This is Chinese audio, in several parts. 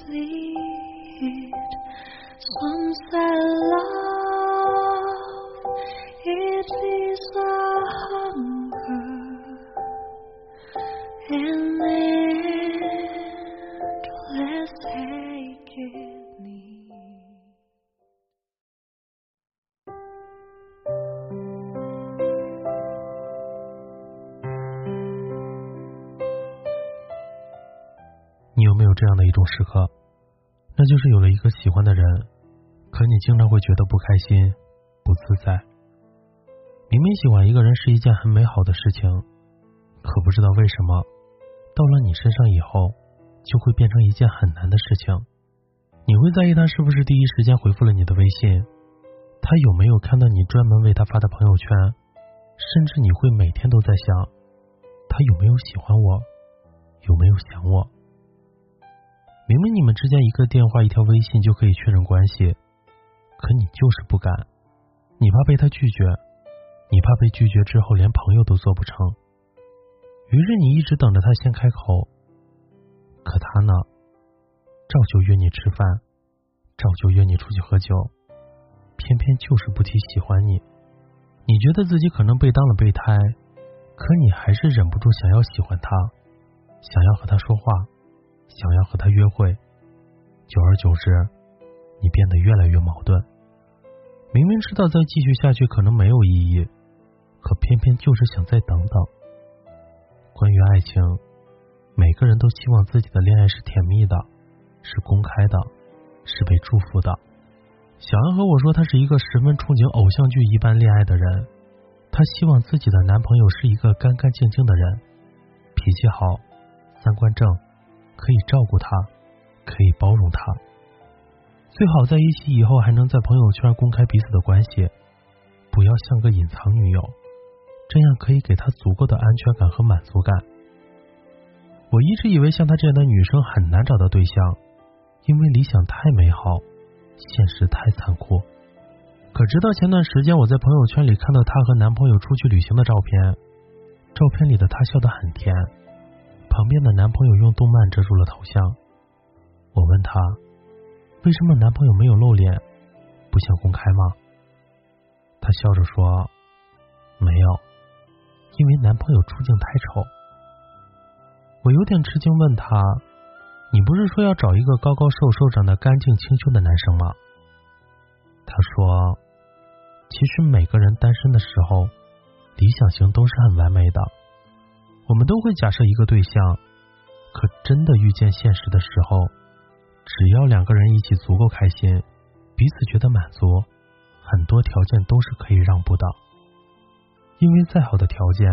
complete. Some love, it is a hunger. And 一种时刻？那就是有了一个喜欢的人，可你经常会觉得不开心、不自在。明明喜欢一个人是一件很美好的事情，可不知道为什么，到了你身上以后，就会变成一件很难的事情。你会在意他是不是第一时间回复了你的微信，他有没有看到你专门为他发的朋友圈，甚至你会每天都在想，他有没有喜欢我，有没有想我。明明你们之间一个电话、一条微信就可以确认关系，可你就是不敢。你怕被他拒绝，你怕被拒绝之后连朋友都做不成。于是你一直等着他先开口。可他呢，照旧约你吃饭，照旧约你出去喝酒，偏偏就是不提喜欢你。你觉得自己可能被当了备胎，可你还是忍不住想要喜欢他，想要和他说话。想要和他约会，久而久之，你变得越来越矛盾。明明知道再继续下去可能没有意义，可偏偏就是想再等等。关于爱情，每个人都希望自己的恋爱是甜蜜的，是公开的，是被祝福的。小安和我说，她是一个十分憧憬偶像剧一般恋爱的人。她希望自己的男朋友是一个干干净净的人，脾气好，三观正。可以照顾他，可以包容他，最好在一起以后还能在朋友圈公开彼此的关系，不要像个隐藏女友，这样可以给他足够的安全感和满足感。我一直以为像她这样的女生很难找到对象，因为理想太美好，现实太残酷。可直到前段时间，我在朋友圈里看到她和男朋友出去旅行的照片，照片里的她笑得很甜。旁边的男朋友用动漫遮住了头像。我问他，为什么男朋友没有露脸，不想公开吗？他笑着说，没有，因为男朋友出镜太丑。我有点吃惊，问他，你不是说要找一个高高瘦瘦、长得干净清秀的男生吗？他说，其实每个人单身的时候，理想型都是很完美的。我们都会假设一个对象，可真的遇见现实的时候，只要两个人一起足够开心，彼此觉得满足，很多条件都是可以让步的。因为再好的条件，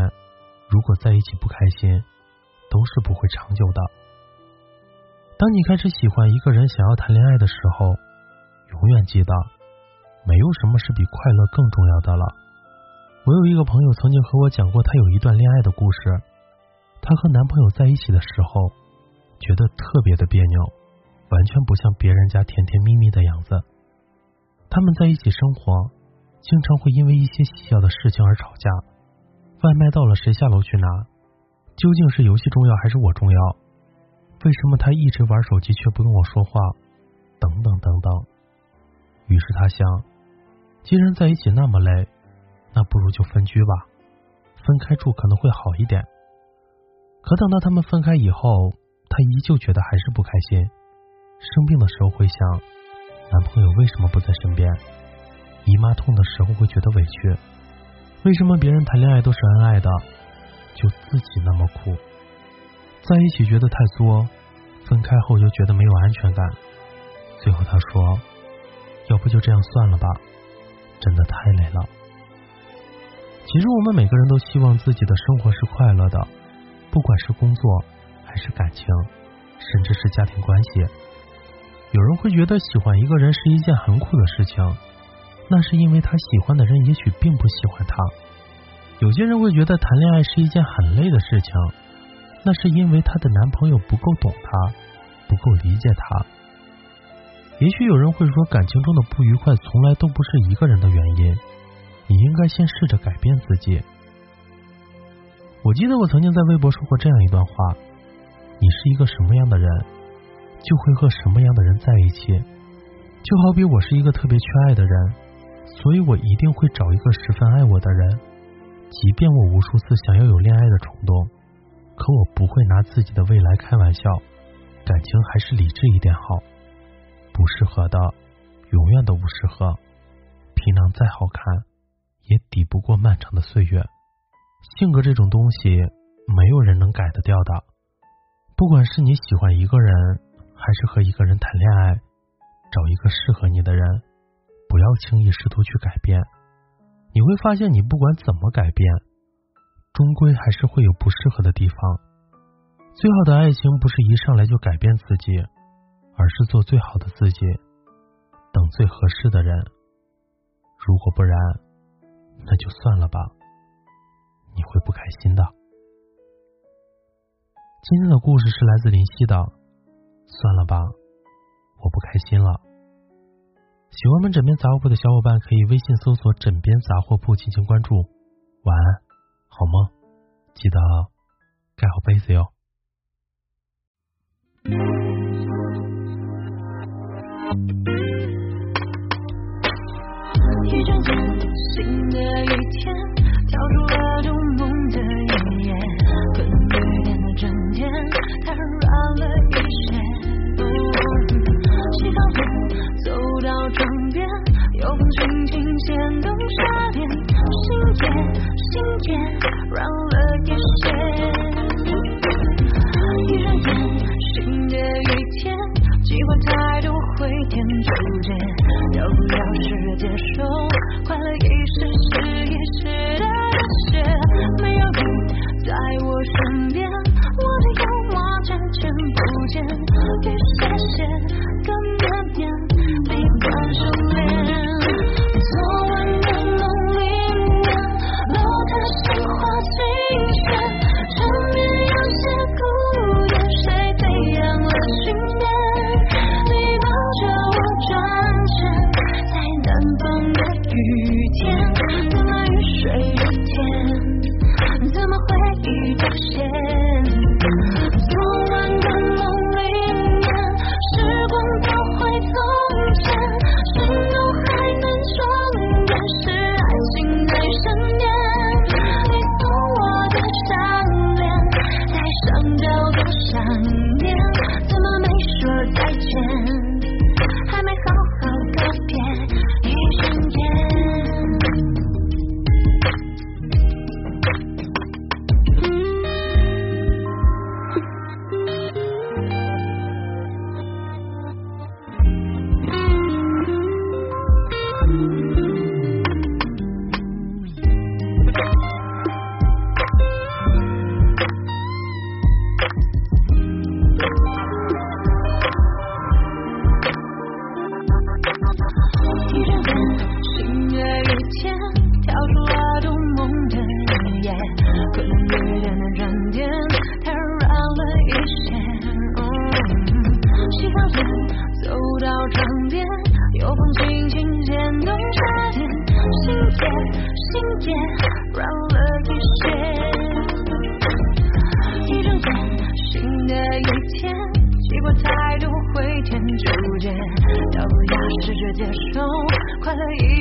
如果在一起不开心，都是不会长久的。当你开始喜欢一个人，想要谈恋爱的时候，永远记得，没有什么是比快乐更重要的了。我有一个朋友曾经和我讲过，他有一段恋爱的故事。她和男朋友在一起的时候，觉得特别的别扭，完全不像别人家甜甜蜜蜜的样子。他们在一起生活，经常会因为一些细小的事情而吵架。外卖到了，谁下楼去拿？究竟是游戏重要还是我重要？为什么他一直玩手机却不跟我说话？等等等等。于是他想，既然在一起那么累，那不如就分居吧，分开住可能会好一点。可等到他们分开以后，她依旧觉得还是不开心。生病的时候会想，男朋友为什么不在身边？姨妈痛的时候会觉得委屈，为什么别人谈恋爱都是恩爱的，就自己那么苦？在一起觉得太作，分开后又觉得没有安全感。最后她说，要不就这样算了吧，真的太累了。其实我们每个人都希望自己的生活是快乐的。不管是工作，还是感情，甚至是家庭关系，有人会觉得喜欢一个人是一件很苦的事情，那是因为他喜欢的人也许并不喜欢他。有些人会觉得谈恋爱是一件很累的事情，那是因为她的男朋友不够懂她，不够理解她。也许有人会说，感情中的不愉快从来都不是一个人的原因，你应该先试着改变自己。我记得我曾经在微博说过这样一段话：你是一个什么样的人，就会和什么样的人在一起。就好比我是一个特别缺爱的人，所以我一定会找一个十分爱我的人。即便我无数次想要有恋爱的冲动，可我不会拿自己的未来开玩笑。感情还是理智一点好。不适合的，永远都不适合。皮囊再好看，也抵不过漫长的岁月。性格这种东西，没有人能改得掉的。不管是你喜欢一个人，还是和一个人谈恋爱，找一个适合你的人，不要轻易试图去改变。你会发现，你不管怎么改变，终归还是会有不适合的地方。最好的爱情不是一上来就改变自己，而是做最好的自己，等最合适的人。如果不然，那就算了吧，你会不开心的。今天的故事是来自林夕的，算了吧，我不开心了。喜欢我们枕边杂货铺的小伙伴，可以微信搜索“枕边杂货铺”进行关注。晚安，好梦，记得盖好被子哟。不见雨斜斜，更绵绵，闭关修炼。昨晚的梦里，面落台杏花轻雪，窗边有些孤雁，谁飞扬了裙边？你抱着我转身，在南方的雨天。接受，快乐一